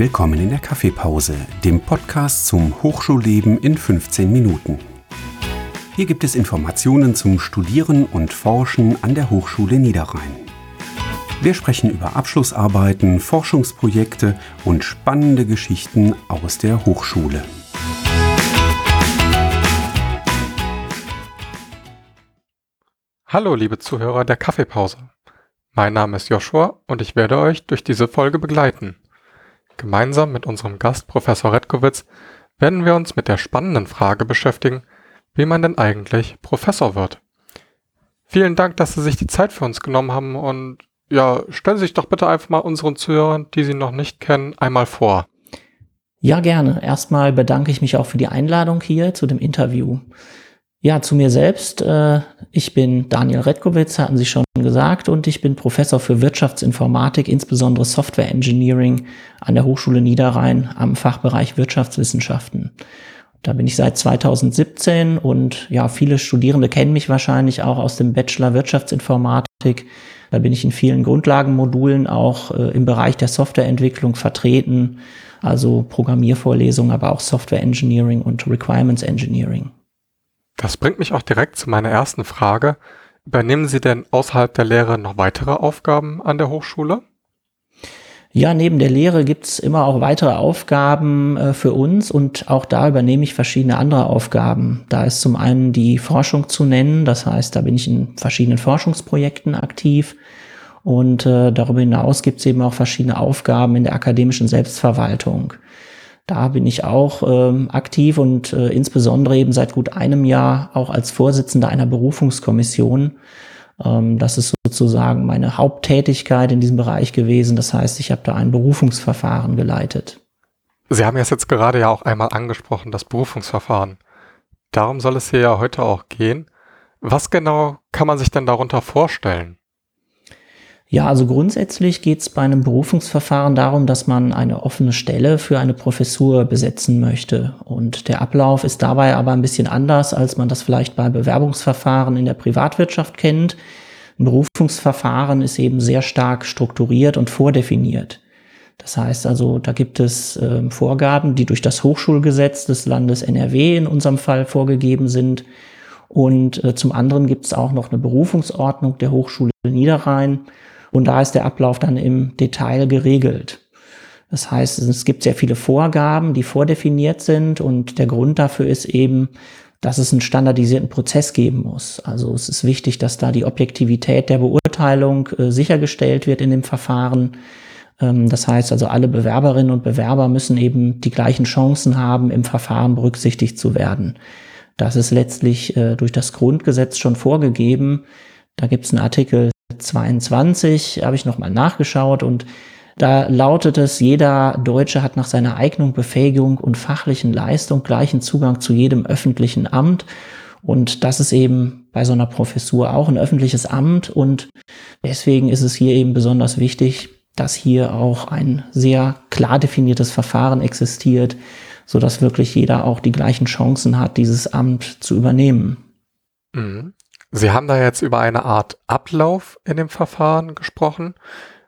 Willkommen in der Kaffeepause, dem Podcast zum Hochschulleben in 15 Minuten. Hier gibt es Informationen zum Studieren und Forschen an der Hochschule Niederrhein. Wir sprechen über Abschlussarbeiten, Forschungsprojekte und spannende Geschichten aus der Hochschule. Hallo, liebe Zuhörer der Kaffeepause. Mein Name ist Joshua und ich werde euch durch diese Folge begleiten. Gemeinsam mit unserem Gast Professor Redkowitz werden wir uns mit der spannenden Frage beschäftigen, wie man denn eigentlich Professor wird. Vielen Dank, dass Sie sich die Zeit für uns genommen haben und ja, stellen Sie sich doch bitte einfach mal unseren Zuhörern, die Sie noch nicht kennen, einmal vor. Ja, gerne. Erstmal bedanke ich mich auch für die Einladung hier zu dem Interview. Ja, zu mir selbst. Äh, ich bin Daniel Redkowitz, hatten Sie schon gesagt, und ich bin Professor für Wirtschaftsinformatik, insbesondere Software Engineering an der Hochschule Niederrhein am Fachbereich Wirtschaftswissenschaften. Da bin ich seit 2017 und ja, viele Studierende kennen mich wahrscheinlich auch aus dem Bachelor Wirtschaftsinformatik. Da bin ich in vielen Grundlagenmodulen auch äh, im Bereich der Softwareentwicklung vertreten, also Programmiervorlesungen, aber auch Software Engineering und Requirements Engineering. Das bringt mich auch direkt zu meiner ersten Frage. Übernehmen Sie denn außerhalb der Lehre noch weitere Aufgaben an der Hochschule? Ja, neben der Lehre gibt's immer auch weitere Aufgaben äh, für uns und auch da übernehme ich verschiedene andere Aufgaben. Da ist zum einen die Forschung zu nennen, das heißt, da bin ich in verschiedenen Forschungsprojekten aktiv und äh, darüber hinaus gibt's eben auch verschiedene Aufgaben in der akademischen Selbstverwaltung. Da bin ich auch ähm, aktiv und äh, insbesondere eben seit gut einem Jahr auch als Vorsitzender einer Berufungskommission. Ähm, das ist sozusagen meine Haupttätigkeit in diesem Bereich gewesen. Das heißt, ich habe da ein Berufungsverfahren geleitet. Sie haben es jetzt gerade ja auch einmal angesprochen, das Berufungsverfahren. Darum soll es hier ja heute auch gehen. Was genau kann man sich denn darunter vorstellen? Ja, also grundsätzlich geht es bei einem Berufungsverfahren darum, dass man eine offene Stelle für eine Professur besetzen möchte. Und der Ablauf ist dabei aber ein bisschen anders, als man das vielleicht bei Bewerbungsverfahren in der Privatwirtschaft kennt. Ein Berufungsverfahren ist eben sehr stark strukturiert und vordefiniert. Das heißt also, da gibt es äh, Vorgaben, die durch das Hochschulgesetz des Landes NRW in unserem Fall vorgegeben sind. Und äh, zum anderen gibt es auch noch eine Berufungsordnung der Hochschule Niederrhein und da ist der Ablauf dann im Detail geregelt. Das heißt, es gibt sehr viele Vorgaben, die vordefiniert sind und der Grund dafür ist eben, dass es einen standardisierten Prozess geben muss. Also es ist wichtig, dass da die Objektivität der Beurteilung äh, sichergestellt wird in dem Verfahren. Ähm, das heißt also, alle Bewerberinnen und Bewerber müssen eben die gleichen Chancen haben, im Verfahren berücksichtigt zu werden. Das ist letztlich äh, durch das Grundgesetz schon vorgegeben. Da gibt es einen Artikel 22 habe ich nochmal nachgeschaut und da lautet es, jeder Deutsche hat nach seiner Eignung, Befähigung und fachlichen Leistung gleichen Zugang zu jedem öffentlichen Amt. Und das ist eben bei so einer Professur auch ein öffentliches Amt. Und deswegen ist es hier eben besonders wichtig, dass hier auch ein sehr klar definiertes Verfahren existiert, so dass wirklich jeder auch die gleichen Chancen hat, dieses Amt zu übernehmen. Mhm. Sie haben da jetzt über eine Art Ablauf in dem Verfahren gesprochen.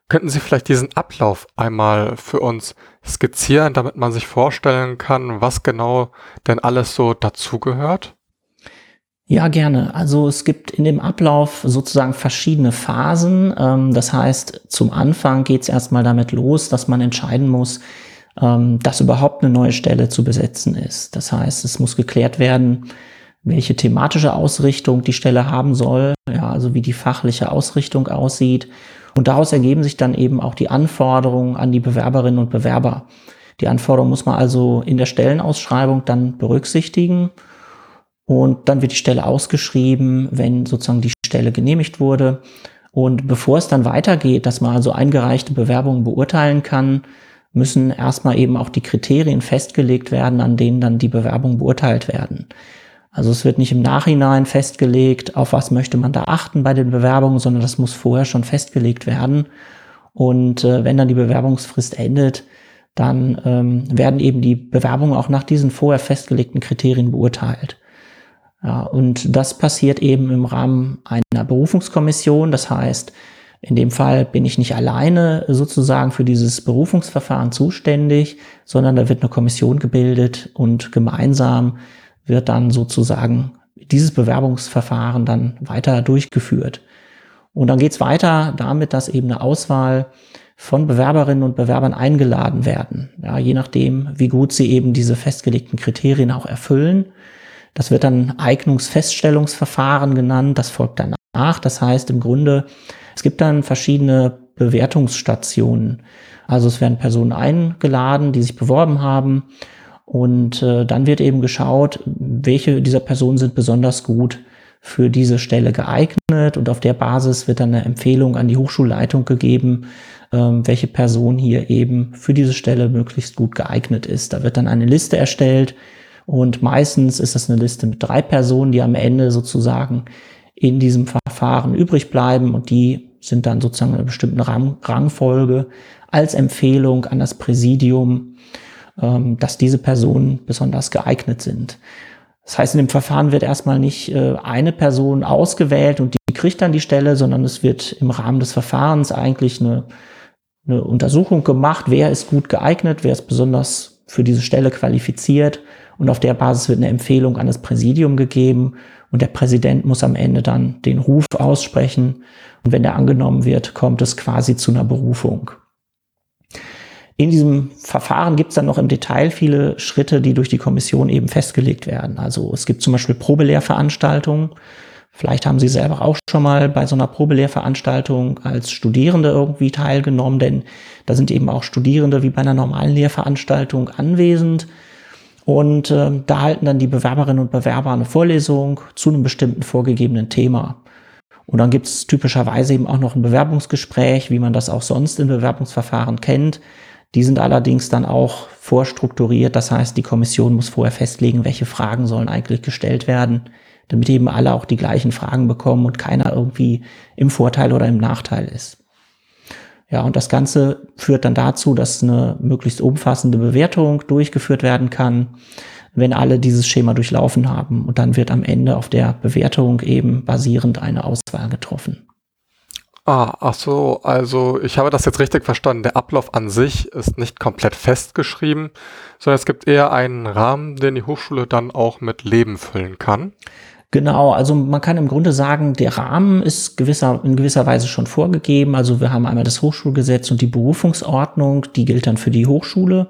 Könnten Sie vielleicht diesen Ablauf einmal für uns skizzieren, damit man sich vorstellen kann, was genau denn alles so dazugehört? Ja, gerne. Also es gibt in dem Ablauf sozusagen verschiedene Phasen. Ähm, das heißt, zum Anfang geht es erstmal damit los, dass man entscheiden muss, ähm, dass überhaupt eine neue Stelle zu besetzen ist. Das heißt, es muss geklärt werden, welche thematische Ausrichtung die Stelle haben soll, ja, also wie die fachliche Ausrichtung aussieht. Und daraus ergeben sich dann eben auch die Anforderungen an die Bewerberinnen und Bewerber. Die Anforderungen muss man also in der Stellenausschreibung dann berücksichtigen. Und dann wird die Stelle ausgeschrieben, wenn sozusagen die Stelle genehmigt wurde. Und bevor es dann weitergeht, dass man also eingereichte Bewerbungen beurteilen kann, müssen erstmal eben auch die Kriterien festgelegt werden, an denen dann die Bewerbungen beurteilt werden. Also es wird nicht im Nachhinein festgelegt, auf was möchte man da achten bei den Bewerbungen, sondern das muss vorher schon festgelegt werden. Und äh, wenn dann die Bewerbungsfrist endet, dann ähm, werden eben die Bewerbungen auch nach diesen vorher festgelegten Kriterien beurteilt. Ja, und das passiert eben im Rahmen einer Berufungskommission. Das heißt, In dem Fall bin ich nicht alleine sozusagen für dieses Berufungsverfahren zuständig, sondern da wird eine Kommission gebildet und gemeinsam wird dann sozusagen dieses Bewerbungsverfahren dann weiter durchgeführt. Und dann geht's weiter damit, dass eben eine Auswahl von Bewerberinnen und Bewerbern eingeladen werden. Ja, je nachdem, wie gut sie eben diese festgelegten Kriterien auch erfüllen. Das wird dann Eignungsfeststellungsverfahren genannt. Das folgt danach. Das heißt im Grunde, es gibt dann verschiedene Bewertungsstationen. Also es werden Personen eingeladen, die sich beworben haben. Und äh, dann wird eben geschaut, welche dieser Personen sind besonders gut für diese Stelle geeignet. Und auf der Basis wird dann eine Empfehlung an die Hochschulleitung gegeben, ähm, welche Person hier eben für diese Stelle möglichst gut geeignet ist. Da wird dann eine Liste erstellt und meistens ist das eine Liste mit drei Personen, die am Ende sozusagen in diesem Verfahren übrig bleiben. Und die sind dann sozusagen in einer bestimmten Rang Rangfolge als Empfehlung an das Präsidium, dass diese Personen besonders geeignet sind. Das heißt, in dem Verfahren wird erstmal nicht äh, eine Person ausgewählt und die kriegt dann die Stelle, sondern es wird im Rahmen des Verfahrens eigentlich eine, eine Untersuchung gemacht, wer ist gut geeignet, wer ist besonders für diese Stelle qualifiziert und auf der Basis wird eine Empfehlung an das Präsidium gegeben und der Präsident muss am Ende dann den Ruf aussprechen und wenn der angenommen wird, kommt es quasi zu einer Berufung. In diesem Verfahren gibt es dann noch im Detail viele Schritte, die durch die Kommission eben festgelegt werden. Also es gibt zum Beispiel Probelehrveranstaltungen. Vielleicht haben Sie selber auch schon mal bei so einer Probelehrveranstaltung als Studierende irgendwie teilgenommen, denn da sind eben auch Studierende wie bei einer normalen Lehrveranstaltung anwesend. Und äh, da halten dann die Bewerberinnen und Bewerber eine Vorlesung zu einem bestimmten vorgegebenen Thema. Und dann gibt es typischerweise eben auch noch ein Bewerbungsgespräch, wie man das auch sonst in Bewerbungsverfahren kennt. Die sind allerdings dann auch vorstrukturiert. Das heißt, die Kommission muss vorher festlegen, welche Fragen sollen eigentlich gestellt werden, damit eben alle auch die gleichen Fragen bekommen und keiner irgendwie im Vorteil oder im Nachteil ist. Ja, und das Ganze führt dann dazu, dass eine möglichst umfassende Bewertung durchgeführt werden kann, wenn alle dieses Schema durchlaufen haben. Und dann wird am Ende auf der Bewertung eben basierend eine Auswahl getroffen. Ah, ach so, also ich habe das jetzt richtig verstanden. Der Ablauf an sich ist nicht komplett festgeschrieben, sondern es gibt eher einen Rahmen, den die Hochschule dann auch mit Leben füllen kann. Genau, also man kann im Grunde sagen, der Rahmen ist gewisser, in gewisser Weise schon vorgegeben. Also wir haben einmal das Hochschulgesetz und die Berufungsordnung, die gilt dann für die Hochschule.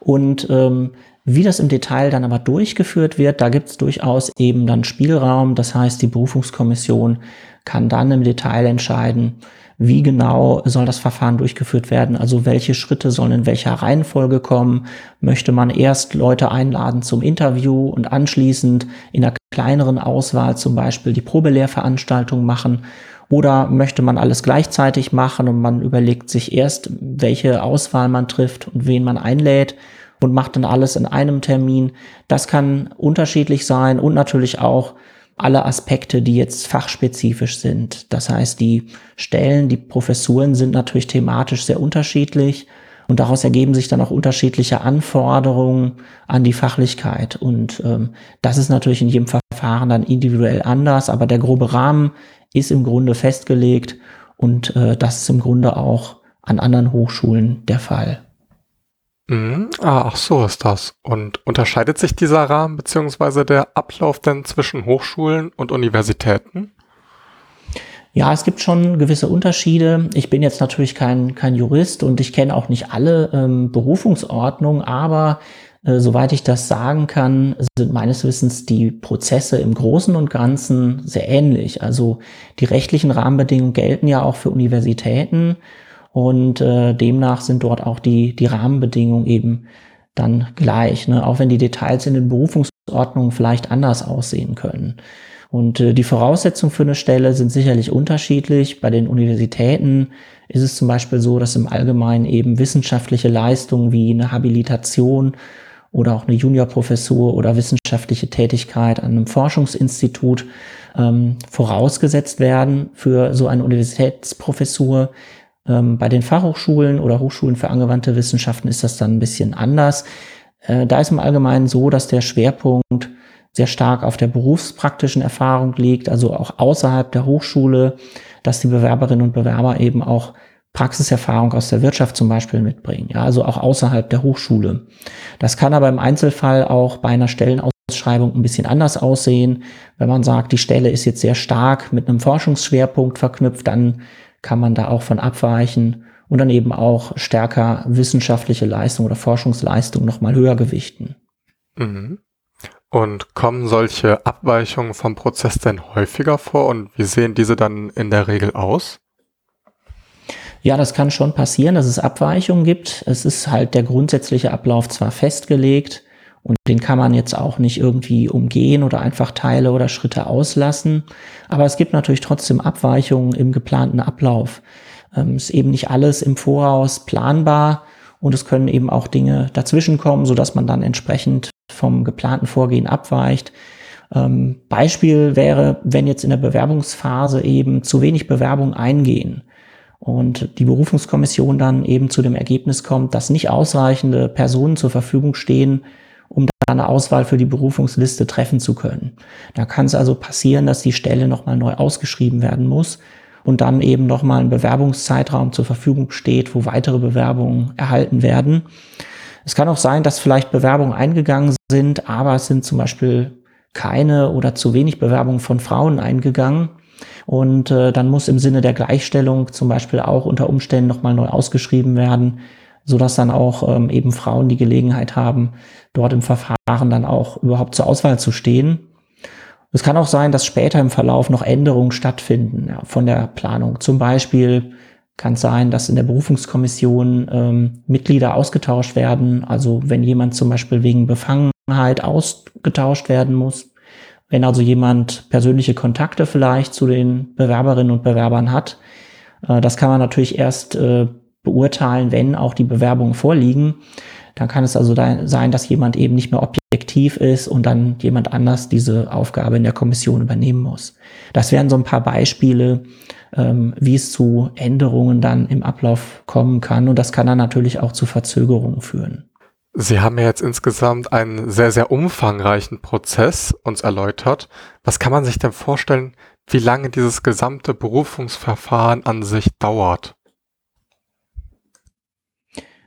Und ähm, wie das im Detail dann aber durchgeführt wird, da gibt es durchaus eben dann Spielraum. Das heißt, die Berufungskommission kann dann im Detail entscheiden, wie genau soll das Verfahren durchgeführt werden, also welche Schritte sollen in welcher Reihenfolge kommen. Möchte man erst Leute einladen zum Interview und anschließend in einer kleineren Auswahl zum Beispiel die Probelehrveranstaltung machen oder möchte man alles gleichzeitig machen und man überlegt sich erst, welche Auswahl man trifft und wen man einlädt und macht dann alles in einem Termin. Das kann unterschiedlich sein und natürlich auch alle Aspekte, die jetzt fachspezifisch sind. Das heißt, die Stellen, die Professuren sind natürlich thematisch sehr unterschiedlich und daraus ergeben sich dann auch unterschiedliche Anforderungen an die Fachlichkeit. Und ähm, das ist natürlich in jedem Verfahren dann individuell anders, aber der grobe Rahmen ist im Grunde festgelegt und äh, das ist im Grunde auch an anderen Hochschulen der Fall. Mhm. Ah, ach so ist das. Und unterscheidet sich dieser Rahmen beziehungsweise der Ablauf denn zwischen Hochschulen und Universitäten? Ja, es gibt schon gewisse Unterschiede. Ich bin jetzt natürlich kein, kein Jurist und ich kenne auch nicht alle ähm, Berufungsordnungen, aber äh, soweit ich das sagen kann, sind meines Wissens die Prozesse im Großen und Ganzen sehr ähnlich. Also die rechtlichen Rahmenbedingungen gelten ja auch für Universitäten und äh, demnach sind dort auch die, die Rahmenbedingungen eben dann gleich, ne? auch wenn die Details in den Berufungsordnungen vielleicht anders aussehen können. Und äh, die Voraussetzungen für eine Stelle sind sicherlich unterschiedlich. Bei den Universitäten ist es zum Beispiel so, dass im Allgemeinen eben wissenschaftliche Leistungen wie eine Habilitation oder auch eine Juniorprofessur oder wissenschaftliche Tätigkeit an einem Forschungsinstitut ähm, vorausgesetzt werden für so eine Universitätsprofessur. Ähm, bei den Fachhochschulen oder Hochschulen für angewandte Wissenschaften ist das dann ein bisschen anders. Äh, da ist im Allgemeinen so, dass der Schwerpunkt sehr stark auf der berufspraktischen Erfahrung liegt, also auch außerhalb der Hochschule, dass die Bewerberinnen und Bewerber eben auch Praxiserfahrung aus der Wirtschaft zum Beispiel mitbringen, ja, also auch außerhalb der Hochschule. Das kann aber im Einzelfall auch bei einer Stellenausschreibung ein bisschen anders aussehen. Wenn man sagt, die Stelle ist jetzt sehr stark mit einem Forschungsschwerpunkt verknüpft, dann kann man da auch von abweichen und dann eben auch stärker wissenschaftliche Leistung oder Forschungsleistung nochmal höher gewichten. Mhm. Und kommen solche Abweichungen vom Prozess denn häufiger vor und wie sehen diese dann in der Regel aus? Ja, das kann schon passieren, dass es Abweichungen gibt. Es ist halt der grundsätzliche Ablauf zwar festgelegt und den kann man jetzt auch nicht irgendwie umgehen oder einfach Teile oder Schritte auslassen, aber es gibt natürlich trotzdem Abweichungen im geplanten Ablauf. Ähm, ist eben nicht alles im Voraus planbar und es können eben auch Dinge dazwischenkommen, so dass man dann entsprechend vom geplanten Vorgehen abweicht. Ähm, Beispiel wäre, wenn jetzt in der Bewerbungsphase eben zu wenig Bewerbungen eingehen und die Berufungskommission dann eben zu dem Ergebnis kommt, dass nicht ausreichende Personen zur Verfügung stehen, um dann eine Auswahl für die Berufungsliste treffen zu können. Da kann es also passieren, dass die Stelle nochmal neu ausgeschrieben werden muss und dann eben nochmal ein Bewerbungszeitraum zur Verfügung steht, wo weitere Bewerbungen erhalten werden. Es kann auch sein, dass vielleicht Bewerbungen eingegangen sind, aber es sind zum Beispiel keine oder zu wenig Bewerbungen von Frauen eingegangen. Und äh, dann muss im Sinne der Gleichstellung zum Beispiel auch unter Umständen nochmal neu ausgeschrieben werden, so dass dann auch ähm, eben Frauen die Gelegenheit haben, dort im Verfahren dann auch überhaupt zur Auswahl zu stehen. Es kann auch sein, dass später im Verlauf noch Änderungen stattfinden ja, von der Planung. Zum Beispiel kann es sein, dass in der Berufungskommission ähm, Mitglieder ausgetauscht werden. Also wenn jemand zum Beispiel wegen Befangenheit ausgetauscht werden muss, wenn also jemand persönliche Kontakte vielleicht zu den Bewerberinnen und Bewerbern hat. Äh, das kann man natürlich erst äh, beurteilen, wenn auch die Bewerbungen vorliegen. Dann kann es also da sein, dass jemand eben nicht mehr objektiv ist und dann jemand anders diese Aufgabe in der Kommission übernehmen muss. Das wären so ein paar Beispiele, ähm, wie es zu Änderungen dann im Ablauf kommen kann. Und das kann dann natürlich auch zu Verzögerungen führen. Sie haben ja jetzt insgesamt einen sehr, sehr umfangreichen Prozess uns erläutert. Was kann man sich denn vorstellen, wie lange dieses gesamte Berufungsverfahren an sich dauert?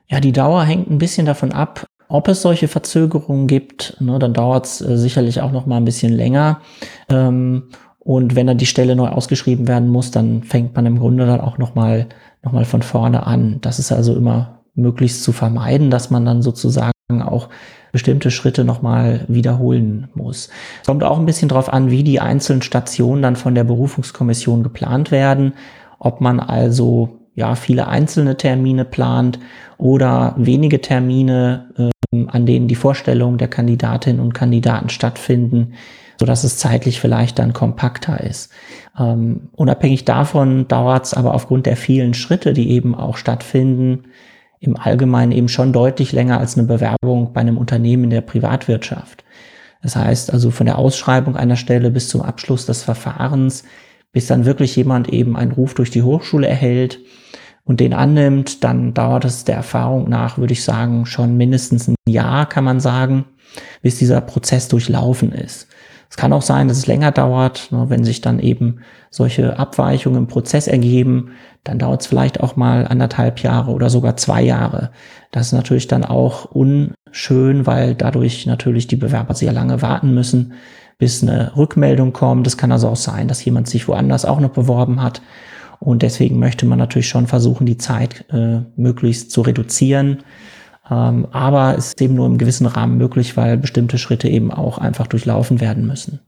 Ja, die Dauer hängt ein bisschen davon ab, ob es solche Verzögerungen gibt. Ne, dann dauert es äh, sicherlich auch noch mal ein bisschen länger. Ähm, und wenn dann die Stelle neu ausgeschrieben werden muss, dann fängt man im Grunde dann auch noch mal, noch mal von vorne an. Das ist also immer möglichst zu vermeiden, dass man dann sozusagen auch bestimmte Schritte nochmal wiederholen muss. Es kommt auch ein bisschen darauf an, wie die einzelnen Stationen dann von der Berufungskommission geplant werden, ob man also ja viele einzelne Termine plant oder wenige Termine, ähm, an denen die Vorstellungen der Kandidatinnen und Kandidaten stattfinden, so dass es zeitlich vielleicht dann kompakter ist. Ähm, unabhängig davon dauert es aber aufgrund der vielen Schritte, die eben auch stattfinden, im Allgemeinen eben schon deutlich länger als eine Bewerbung bei einem Unternehmen in der Privatwirtschaft. Das heißt also von der Ausschreibung einer Stelle bis zum Abschluss des Verfahrens, bis dann wirklich jemand eben einen Ruf durch die Hochschule erhält und den annimmt, dann dauert es der Erfahrung nach, würde ich sagen, schon mindestens ein Jahr, kann man sagen, bis dieser Prozess durchlaufen ist. Es kann auch sein, dass es länger dauert, ne, wenn sich dann eben solche Abweichungen im Prozess ergeben, dann dauert es vielleicht auch mal anderthalb Jahre oder sogar zwei Jahre. Das ist natürlich dann auch unschön, weil dadurch natürlich die Bewerber sehr lange warten müssen, bis eine Rückmeldung kommt. Es kann also auch sein, dass jemand sich woanders auch noch beworben hat und deswegen möchte man natürlich schon versuchen, die Zeit äh, möglichst zu reduzieren. Ähm, aber es ist eben nur im gewissen Rahmen möglich, weil bestimmte Schritte eben auch einfach durchlaufen werden müssen.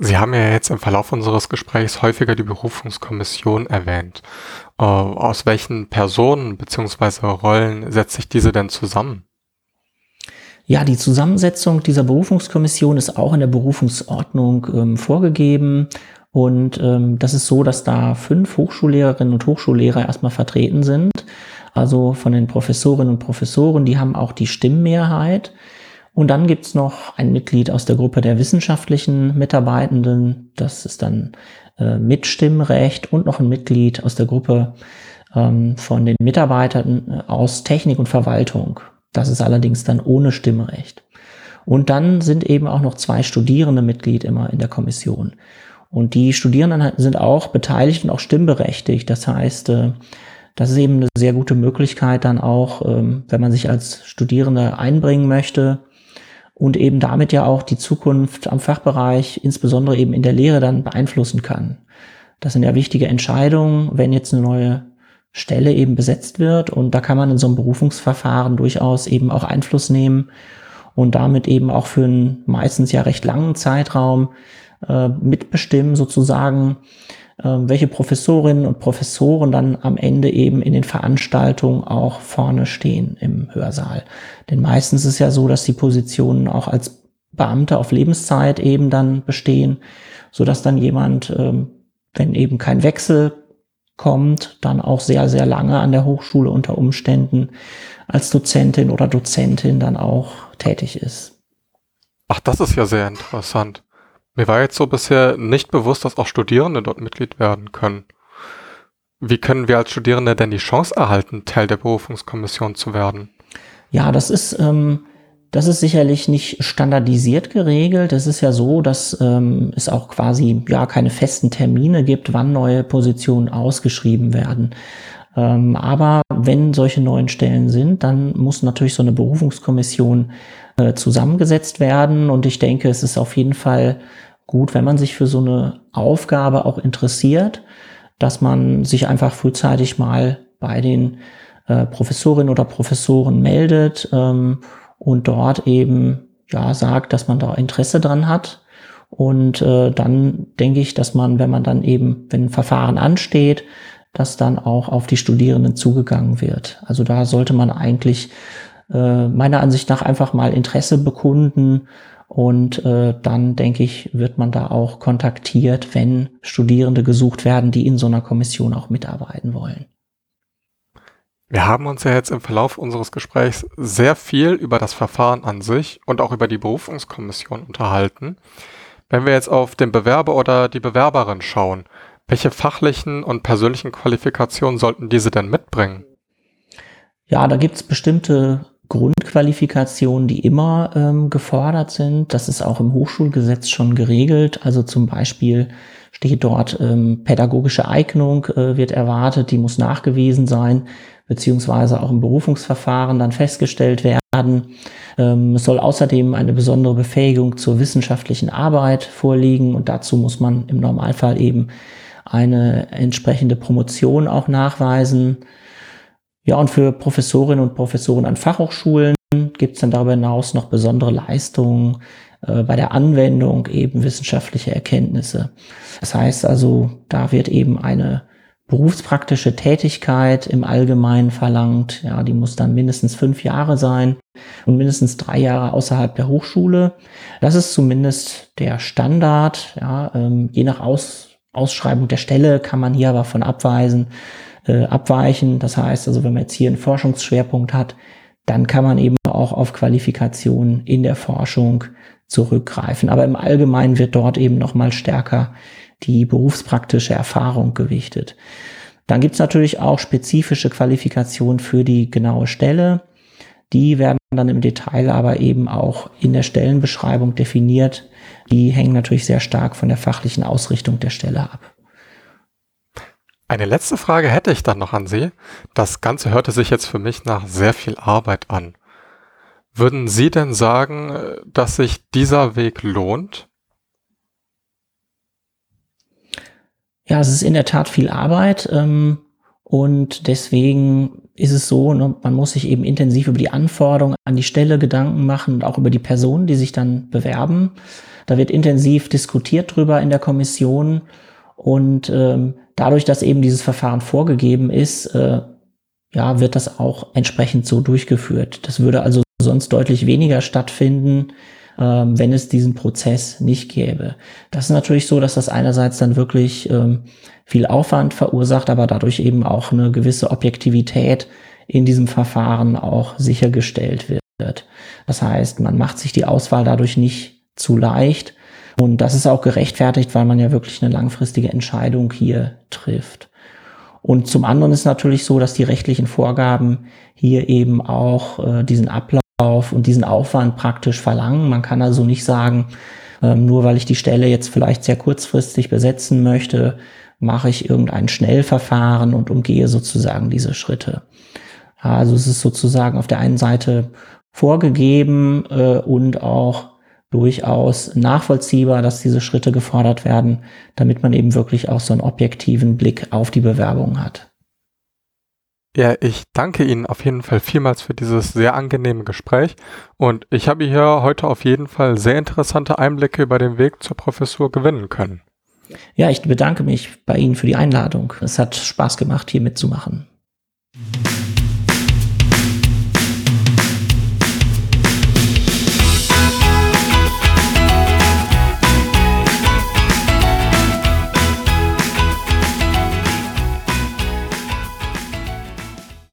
Sie haben ja jetzt im Verlauf unseres Gesprächs häufiger die Berufungskommission erwähnt. Äh, aus welchen Personen bzw. Rollen setzt sich diese denn zusammen? Ja, die Zusammensetzung dieser Berufungskommission ist auch in der Berufungsordnung ähm, vorgegeben und ähm, das ist so, dass da fünf Hochschullehrerinnen und Hochschullehrer erstmal vertreten sind. Also von den Professorinnen und Professoren, die haben auch die Stimmmehrheit. Und dann gibt's noch ein Mitglied aus der Gruppe der wissenschaftlichen Mitarbeitenden. Das ist dann äh, mit Stimmrecht und noch ein Mitglied aus der Gruppe ähm, von den Mitarbeitern äh, aus Technik und Verwaltung. Das ist allerdings dann ohne Stimmrecht. Und dann sind eben auch noch zwei Studierende Mitglied immer in der Kommission. Und die Studierenden sind auch beteiligt und auch stimmberechtigt. Das heißt, äh, das ist eben eine sehr gute Möglichkeit dann auch, ähm, wenn man sich als Studierende einbringen möchte und eben damit ja auch die Zukunft am Fachbereich, insbesondere eben in der Lehre dann beeinflussen kann. Das sind ja wichtige Entscheidungen, wenn jetzt eine neue Stelle eben besetzt wird und da kann man in so einem Berufungsverfahren durchaus eben auch Einfluss nehmen und damit eben auch für einen meistens ja recht langen Zeitraum äh, mitbestimmen sozusagen, äh, welche Professorinnen und Professoren dann am Ende eben in den Veranstaltungen auch vorne stehen im Hörsaal. Denn meistens ist ja so, dass die Positionen auch als Beamte auf Lebenszeit eben dann bestehen, so dass dann jemand, ähm, wenn eben kein Wechsel kommt, dann auch sehr, sehr lange an der Hochschule unter Umständen als Dozentin oder Dozentin dann auch tätig ist. Ach, das ist ja sehr interessant. Mir war jetzt so bisher nicht bewusst, dass auch Studierende dort Mitglied werden können. Wie können wir als Studierende denn die Chance erhalten, Teil der Berufungskommission zu werden? Ja, das ist, ähm, das ist sicherlich nicht standardisiert geregelt. Es ist ja so, dass ähm, es auch quasi ja keine festen Termine gibt, wann neue Positionen ausgeschrieben werden. Ähm, aber wenn solche neuen Stellen sind, dann muss natürlich so eine Berufungskommission äh, zusammengesetzt werden. Und ich denke, es ist auf jeden Fall gut, wenn man sich für so eine Aufgabe auch interessiert, dass man sich einfach frühzeitig mal bei den äh, Professorinnen oder Professoren meldet ähm, und dort eben ja sagt, dass man da Interesse dran hat. Und äh, dann denke ich, dass man, wenn man dann eben, wenn ein Verfahren ansteht, dass dann auch auf die Studierenden zugegangen wird. Also da sollte man eigentlich äh, meiner Ansicht nach einfach mal Interesse bekunden und äh, dann denke ich, wird man da auch kontaktiert, wenn Studierende gesucht werden, die in so einer Kommission auch mitarbeiten wollen. Wir haben uns ja jetzt im Verlauf unseres Gesprächs sehr viel über das Verfahren an sich und auch über die Berufungskommission unterhalten. Wenn wir jetzt auf den Bewerber oder die Bewerberin schauen, welche fachlichen und persönlichen Qualifikationen sollten diese denn mitbringen? Ja, da gibt es bestimmte Grundqualifikationen, die immer ähm, gefordert sind. Das ist auch im Hochschulgesetz schon geregelt. Also zum Beispiel steht dort ähm, pädagogische Eignung äh, wird erwartet, die muss nachgewiesen sein, beziehungsweise auch im Berufungsverfahren dann festgestellt werden. Ähm, es soll außerdem eine besondere Befähigung zur wissenschaftlichen Arbeit vorliegen und dazu muss man im Normalfall eben eine entsprechende Promotion auch nachweisen. Ja, und für Professorinnen und Professoren an Fachhochschulen gibt es dann darüber hinaus noch besondere Leistungen äh, bei der Anwendung eben wissenschaftliche Erkenntnisse. Das heißt also, da wird eben eine berufspraktische Tätigkeit im Allgemeinen verlangt. Ja, die muss dann mindestens fünf Jahre sein und mindestens drei Jahre außerhalb der Hochschule. Das ist zumindest der Standard. Ja, ähm, je nach Aus Ausschreibung der Stelle kann man hier aber von abweisen äh, abweichen. Das heißt also, wenn man jetzt hier einen Forschungsschwerpunkt hat, dann kann man eben auch auf Qualifikationen in der Forschung zurückgreifen. Aber im Allgemeinen wird dort eben nochmal stärker die berufspraktische Erfahrung gewichtet. Dann gibt's natürlich auch spezifische Qualifikationen für die genaue Stelle. Die werden dann im Detail aber eben auch in der Stellenbeschreibung definiert. Die hängen natürlich sehr stark von der fachlichen Ausrichtung der Stelle ab. Eine letzte Frage hätte ich dann noch an Sie. Das Ganze hörte sich jetzt für mich nach sehr viel Arbeit an. Würden Sie denn sagen, dass sich dieser Weg lohnt? Ja, es ist in der Tat viel Arbeit ähm, und deswegen ist es so, ne, man muss sich eben intensiv über die Anforderungen an die Stelle Gedanken machen und auch über die Personen, die sich dann bewerben. Da wird intensiv diskutiert drüber in der Kommission und ähm, dadurch, dass eben dieses Verfahren vorgegeben ist, äh, ja, wird das auch entsprechend so durchgeführt. Das würde also sonst deutlich weniger stattfinden, ähm, wenn es diesen Prozess nicht gäbe. Das ist natürlich so, dass das einerseits dann wirklich ähm, viel Aufwand verursacht, aber dadurch eben auch eine gewisse Objektivität in diesem Verfahren auch sichergestellt wird. Das heißt, man macht sich die Auswahl dadurch nicht zu leicht, und das ist auch gerechtfertigt, weil man ja wirklich eine langfristige Entscheidung hier trifft. Und zum anderen ist natürlich so, dass die rechtlichen Vorgaben hier eben auch äh, diesen Ablauf und diesen Aufwand praktisch verlangen. Man kann also nicht sagen, ähm, nur weil ich die Stelle jetzt vielleicht sehr kurzfristig besetzen möchte, mache ich irgendein Schnellverfahren und umgehe sozusagen diese Schritte. Also es ist sozusagen auf der einen Seite vorgegeben äh, und auch durchaus nachvollziehbar, dass diese Schritte gefordert werden, damit man eben wirklich auch so einen objektiven Blick auf die Bewerbung hat. Ja, ich danke Ihnen auf jeden Fall vielmals für dieses sehr angenehme Gespräch und ich habe hier heute auf jeden Fall sehr interessante Einblicke über den Weg zur Professur gewinnen können. Ja, ich bedanke mich bei Ihnen für die Einladung. Es hat Spaß gemacht, hier mitzumachen.